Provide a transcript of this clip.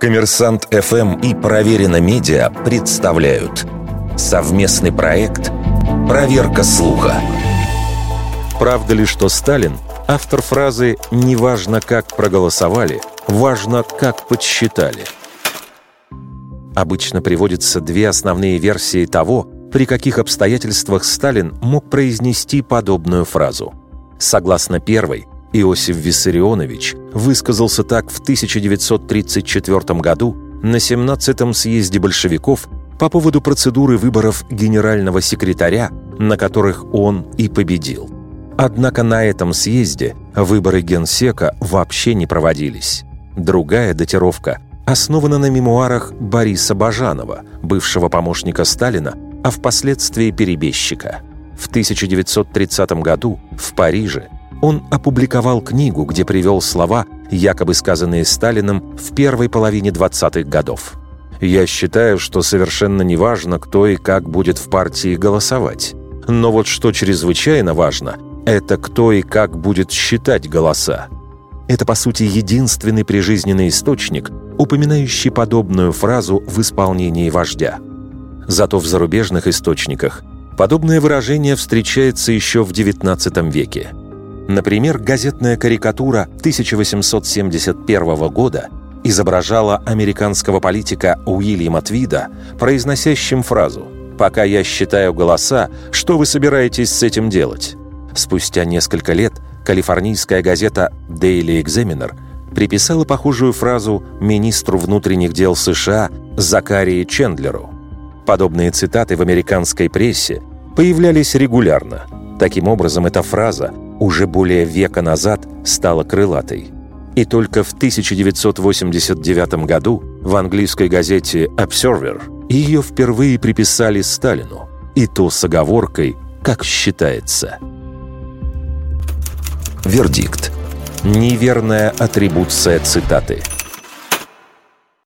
Коммерсант ФМ и Проверено Медиа представляют совместный проект «Проверка слуха». Правда ли, что Сталин – автор фразы «неважно, как проголосовали, важно, как подсчитали»? Обычно приводятся две основные версии того, при каких обстоятельствах Сталин мог произнести подобную фразу. Согласно первой, Иосиф Виссарионович высказался так в 1934 году на 17-м съезде большевиков по поводу процедуры выборов генерального секретаря, на которых он и победил. Однако на этом съезде выборы генсека вообще не проводились. Другая датировка основана на мемуарах Бориса Бажанова, бывшего помощника Сталина, а впоследствии перебежчика. В 1930 году в Париже он опубликовал книгу, где привел слова, якобы сказанные Сталиным в первой половине 20-х годов. «Я считаю, что совершенно неважно, кто и как будет в партии голосовать. Но вот что чрезвычайно важно, это кто и как будет считать голоса. Это, по сути, единственный прижизненный источник, упоминающий подобную фразу в исполнении вождя. Зато в зарубежных источниках подобное выражение встречается еще в XIX веке. Например, газетная карикатура 1871 года изображала американского политика Уильяма Твида, произносящим фразу «Пока я считаю голоса, что вы собираетесь с этим делать?» Спустя несколько лет калифорнийская газета Daily Examiner приписала похожую фразу министру внутренних дел США Закарии Чендлеру. Подобные цитаты в американской прессе появлялись регулярно. Таким образом, эта фраза уже более века назад стала крылатой. И только в 1989 году в английской газете Observer ее впервые приписали Сталину, и то с оговоркой «как считается». Вердикт. Неверная атрибуция цитаты –